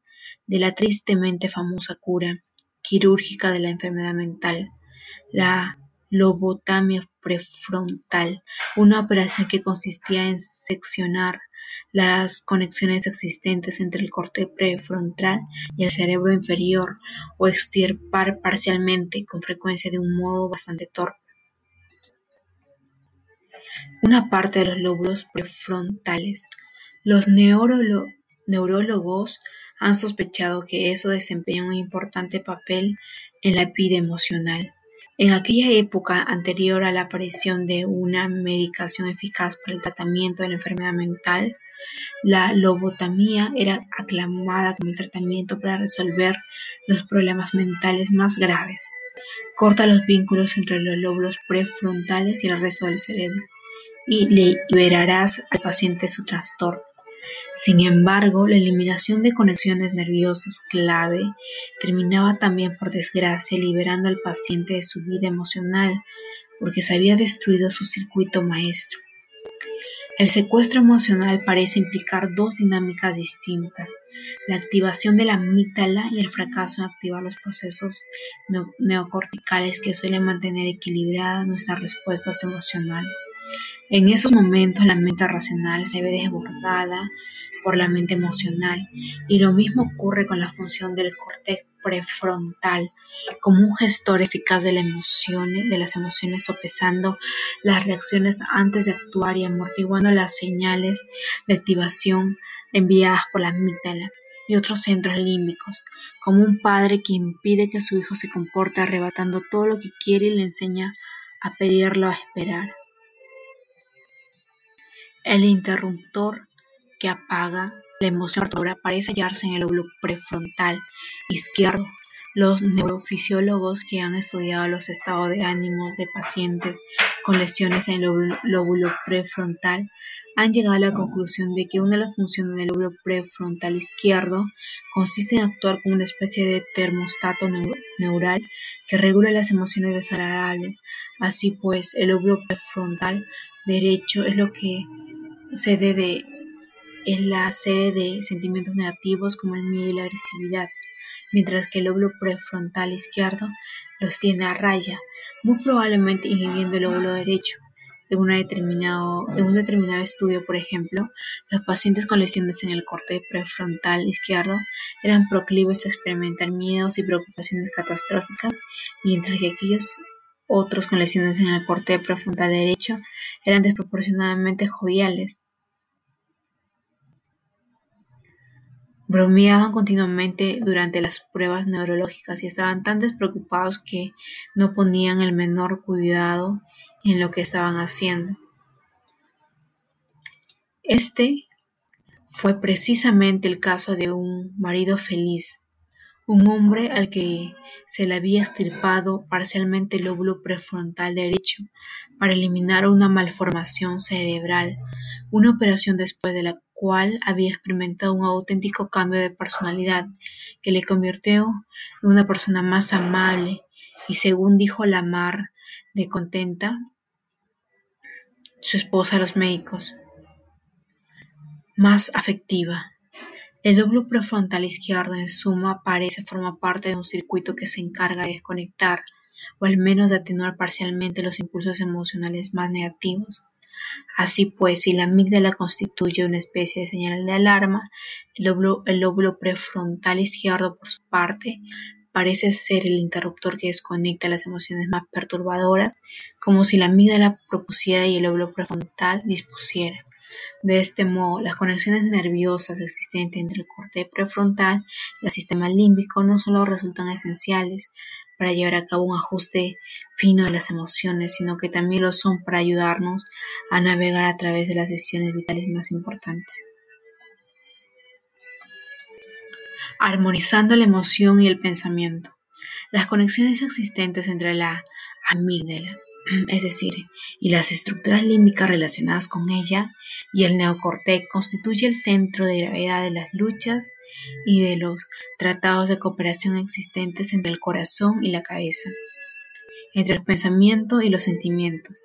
de la tristemente famosa cura quirúrgica de la enfermedad mental, la lobotomía prefrontal, una operación que consistía en seccionar las conexiones existentes entre el corte prefrontal y el cerebro inferior o extirpar parcialmente, con frecuencia de un modo bastante torpe, una parte de los lóbulos prefrontales. Los neurólogos han sospechado que eso desempeña un importante papel en la vida emocional. En aquella época anterior a la aparición de una medicación eficaz para el tratamiento de la enfermedad mental, la lobotomía era aclamada como el tratamiento para resolver los problemas mentales más graves. Corta los vínculos entre los lóbulos prefrontales y el resto del cerebro y liberarás al paciente su trastorno. Sin embargo, la eliminación de conexiones nerviosas clave terminaba también, por desgracia, liberando al paciente de su vida emocional, porque se había destruido su circuito maestro. El secuestro emocional parece implicar dos dinámicas distintas, la activación de la amígdala y el fracaso en activar los procesos neocorticales que suelen mantener equilibradas nuestras respuestas emocionales. En esos momentos la mente racional se ve desbordada por la mente emocional y lo mismo ocurre con la función del córtex prefrontal como un gestor eficaz de, de las emociones sopesando las reacciones antes de actuar y amortiguando las señales de activación enviadas por la amígdala y otros centros límbicos, como un padre que impide que su hijo se comporte arrebatando todo lo que quiere y le enseña a pedirlo a esperar. El interruptor que apaga la emoción parece hallarse en el lóbulo prefrontal izquierdo. Los neurofisiólogos que han estudiado los estados de ánimos de pacientes con lesiones en el lóbulo prefrontal han llegado a la conclusión de que una de las funciones del lóbulo prefrontal izquierdo consiste en actuar como una especie de termostato neural que regula las emociones desagradables. Así pues, el lóbulo prefrontal derecho es lo que sede de, es la sede de sentimientos negativos como el miedo y la agresividad, mientras que el lóbulo prefrontal izquierdo los tiene a raya, muy probablemente inhibiendo el lóbulo derecho. En, determinado, en un determinado estudio, por ejemplo, los pacientes con lesiones en el corte prefrontal izquierdo eran proclives a experimentar miedos y preocupaciones catastróficas, mientras que aquellos otros con lesiones en el corte prefrontal derecho eran desproporcionadamente joviales. Bromeaban continuamente durante las pruebas neurológicas y estaban tan despreocupados que no ponían el menor cuidado en lo que estaban haciendo. Este fue precisamente el caso de un marido feliz, un hombre al que se le había extirpado parcialmente el lóbulo prefrontal derecho para eliminar una malformación cerebral, una operación después de la cual había experimentado un auténtico cambio de personalidad que le convirtió en una persona más amable y según dijo Lamar de contenta su esposa a los médicos, más afectiva. El lóbulo prefrontal izquierdo, en suma, parece formar parte de un circuito que se encarga de desconectar o al menos de atenuar parcialmente los impulsos emocionales más negativos. Así pues, si la amígdala constituye una especie de señal de alarma, el lóbulo, prefrontal izquierdo, por su parte, parece ser el interruptor que desconecta las emociones más perturbadoras, como si la amígdala propusiera y el lóbulo prefrontal dispusiera. De este modo, las conexiones nerviosas existentes entre el corte prefrontal y el sistema límbico no solo resultan esenciales para llevar a cabo un ajuste fino de las emociones, sino que también lo son para ayudarnos a navegar a través de las decisiones vitales más importantes. Armonizando la emoción y el pensamiento. Las conexiones existentes entre la amígdala es decir, y las estructuras límbicas relacionadas con ella y el neocortex constituye el centro de gravedad de las luchas y de los tratados de cooperación existentes entre el corazón y la cabeza, entre el pensamiento y los sentimientos,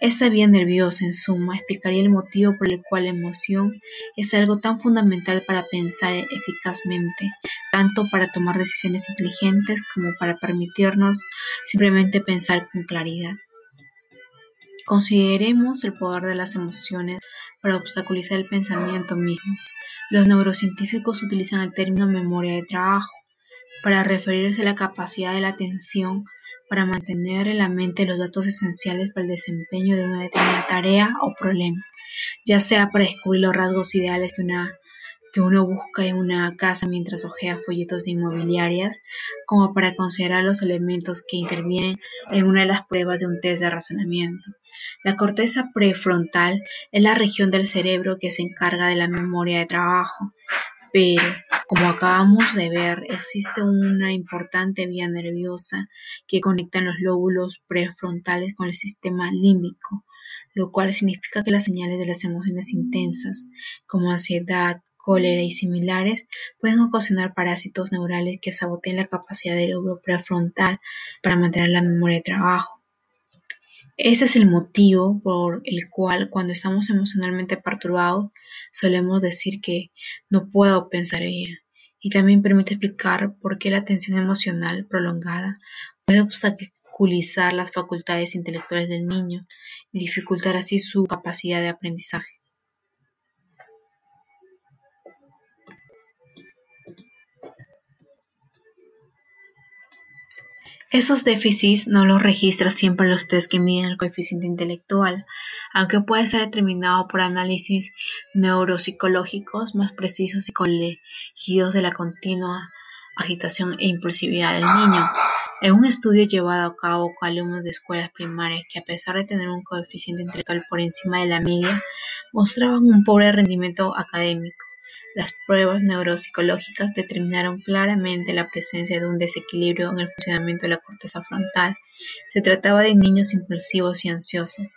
esta vía nerviosa, en suma, explicaría el motivo por el cual la emoción es algo tan fundamental para pensar eficazmente, tanto para tomar decisiones inteligentes como para permitirnos simplemente pensar con claridad. Consideremos el poder de las emociones para obstaculizar el pensamiento mismo. Los neurocientíficos utilizan el término memoria de trabajo para referirse a la capacidad de la atención para mantener en la mente los datos esenciales para el desempeño de una determinada tarea o problema, ya sea para descubrir los rasgos ideales que, una, que uno busca en una casa mientras ojea folletos de inmobiliarias, como para considerar los elementos que intervienen en una de las pruebas de un test de razonamiento. La corteza prefrontal es la región del cerebro que se encarga de la memoria de trabajo, pero como acabamos de ver, existe una importante vía nerviosa que conecta los lóbulos prefrontales con el sistema límbico, lo cual significa que las señales de las emociones intensas, como ansiedad, cólera y similares, pueden ocasionar parásitos neurales que saboteen la capacidad del lóbulo prefrontal para mantener la memoria de trabajo. Este es el motivo por el cual cuando estamos emocionalmente perturbados solemos decir que no puedo pensar bien, y también permite explicar por qué la tensión emocional prolongada puede obstaculizar las facultades intelectuales del niño y dificultar así su capacidad de aprendizaje. Esos déficits no los registra siempre los test que miden el coeficiente intelectual, aunque puede ser determinado por análisis neuropsicológicos más precisos y colegidos de la continua agitación e impulsividad del niño. En un estudio llevado a cabo con alumnos de escuelas primarias que a pesar de tener un coeficiente intelectual por encima de la media, mostraban un pobre rendimiento académico. Las pruebas neuropsicológicas determinaron claramente la presencia de un desequilibrio en el funcionamiento de la corteza frontal. Se trataba de niños impulsivos y ansiosos,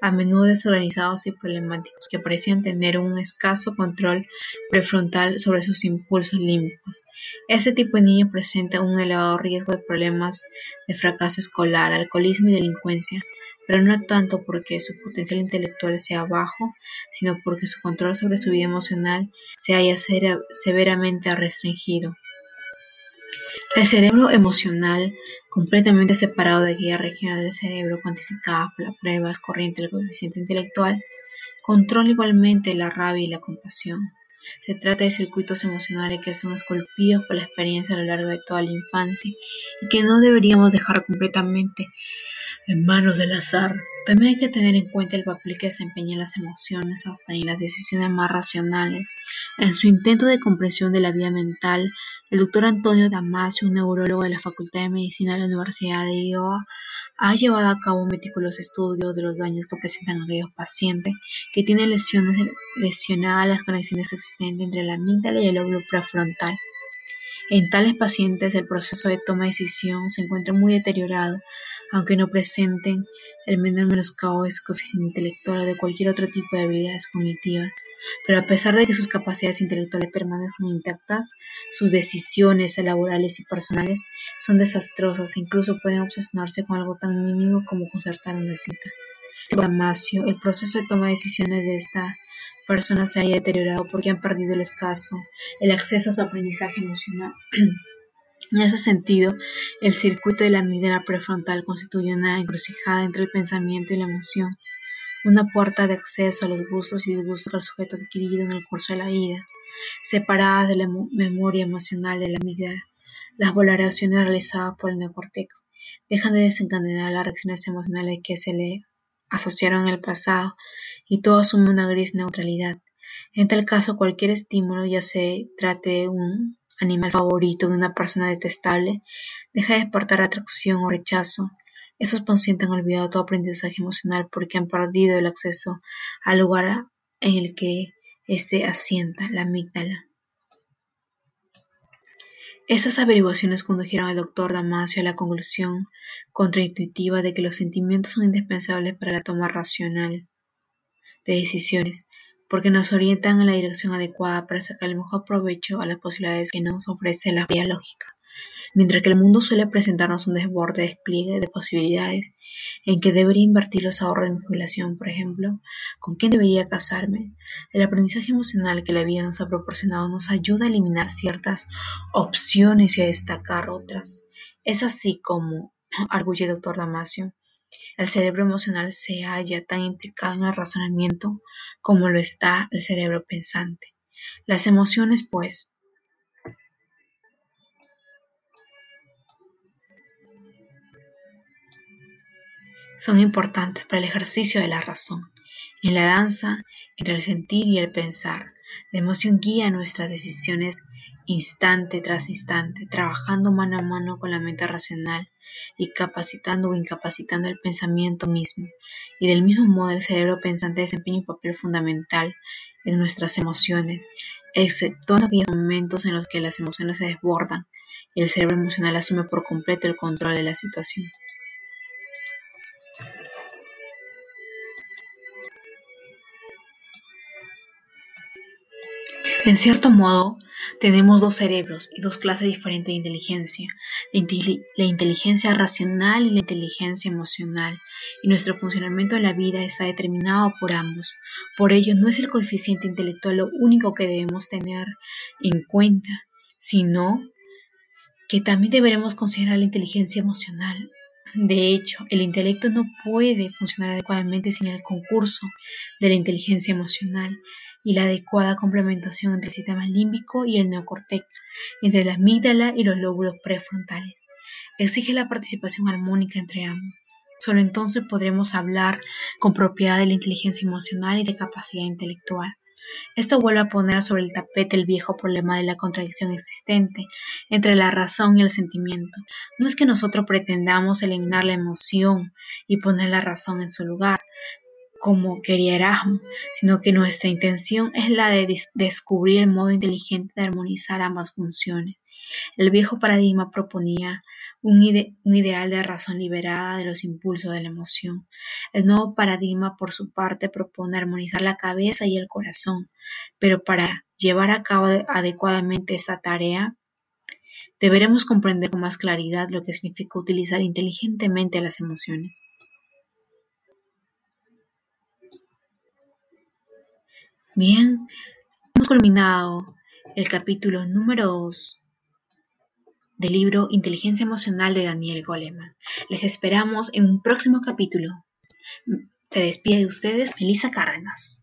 a menudo desorganizados y problemáticos, que parecían tener un escaso control prefrontal sobre sus impulsos límbicos. Este tipo de niño presenta un elevado riesgo de problemas de fracaso escolar, alcoholismo y delincuencia pero no tanto porque su potencial intelectual sea bajo, sino porque su control sobre su vida emocional se haya severamente restringido. El cerebro emocional, completamente separado de aquella región del cerebro cuantificada por las pruebas corrientes del coeficiente intelectual, controla igualmente la rabia y la compasión. Se trata de circuitos emocionales que son esculpidos por la experiencia a lo largo de toda la infancia y que no deberíamos dejar completamente en manos del azar. También hay que tener en cuenta el papel que desempeñan las emociones hasta en las decisiones más racionales. En su intento de comprensión de la vida mental, el doctor Antonio Damasio, un neurólogo de la Facultad de Medicina de la Universidad de Iowa, ha llevado a cabo un meticuloso estudio de los daños que presentan aquellos pacientes que tienen lesiones lesionadas las conexiones existentes entre la amígdala y el lóbulo prefrontal. En tales pacientes el proceso de toma de decisión se encuentra muy deteriorado, aunque no presenten el menor menoscabo de su coeficiente intelectual o de cualquier otro tipo de habilidades cognitivas. Pero a pesar de que sus capacidades intelectuales permanezcan intactas, sus decisiones laborales y personales son desastrosas e incluso pueden obsesionarse con algo tan mínimo como concertar una cita. El proceso de toma de decisiones de esta persona se haya deteriorado porque han perdido el escaso, el acceso a su aprendizaje emocional. En ese sentido, el circuito de la amígdala prefrontal constituye una encrucijada entre el pensamiento y la emoción, una puerta de acceso a los gustos y disgustos del sujeto adquirido en el curso de la vida, separadas de la memoria emocional de la amígdala. Las valoraciones realizadas por el neocortex dejan de desencadenar las reacciones emocionales que se le asociaron en el pasado y todo asume una gris neutralidad. En tal caso, cualquier estímulo, ya se trate de un animal favorito de una persona detestable, deja de despertar atracción o rechazo. Esos pacientes han olvidado todo aprendizaje emocional porque han perdido el acceso al lugar en el que éste asienta, la amígdala. Estas averiguaciones condujeron al doctor Damasio a la conclusión contraintuitiva de que los sentimientos son indispensables para la toma racional de decisiones, porque nos orientan en la dirección adecuada para sacar el mejor provecho a las posibilidades que nos ofrece la vía lógica mientras que el mundo suele presentarnos un desborde despliegue de posibilidades en que debería invertir los ahorros de mi jubilación, por ejemplo, con quién debería casarme. El aprendizaje emocional que la vida nos ha proporcionado nos ayuda a eliminar ciertas opciones y a destacar otras. Es así como, arguye el doctor Damasio, el cerebro emocional se halla tan implicado en el razonamiento como lo está el cerebro pensante. Las emociones, pues, son importantes para el ejercicio de la razón. En la danza, entre el sentir y el pensar, la emoción guía nuestras decisiones instante tras instante, trabajando mano a mano con la mente racional y capacitando o incapacitando el pensamiento mismo. Y del mismo modo el cerebro pensante desempeña un papel fundamental en nuestras emociones, excepto en aquellos momentos en los que las emociones se desbordan y el cerebro emocional asume por completo el control de la situación. En cierto modo, tenemos dos cerebros y dos clases diferentes de inteligencia, la, inteligencia racional y la inteligencia emocional, y nuestro funcionamiento en la vida está determinado por ambos. Por ello, no es el coeficiente intelectual lo único que debemos tener en cuenta, sino que también deberemos considerar la inteligencia emocional. De hecho, el intelecto no puede funcionar adecuadamente sin el concurso de la inteligencia emocional, y la adecuada complementación entre el sistema límbico y el neocortex, entre la amígdala y los lóbulos prefrontales. Exige la participación armónica entre ambos. Solo entonces podremos hablar con propiedad de la inteligencia emocional y de capacidad intelectual. Esto vuelve a poner sobre el tapete el viejo problema de la contradicción existente entre la razón y el sentimiento. No es que nosotros pretendamos eliminar la emoción y poner la razón en su lugar, como quería Erasmo, sino que nuestra intención es la de descubrir el modo inteligente de armonizar ambas funciones. El viejo paradigma proponía un, un, ideal de razón liberada de los impulsos de la emoción. El nuevo paradigma, por su parte, propone armonizar la cabeza y el corazón, pero para llevar a cabo adecuadamente esta tarea, deberemos comprender con más claridad lo que significa utilizar inteligentemente las emociones. Bien, hemos culminado el capítulo número 2 del libro Inteligencia Emocional de Daniel Goleman. Les esperamos en un próximo capítulo. Se despide de ustedes Melissa Cárdenas.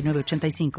85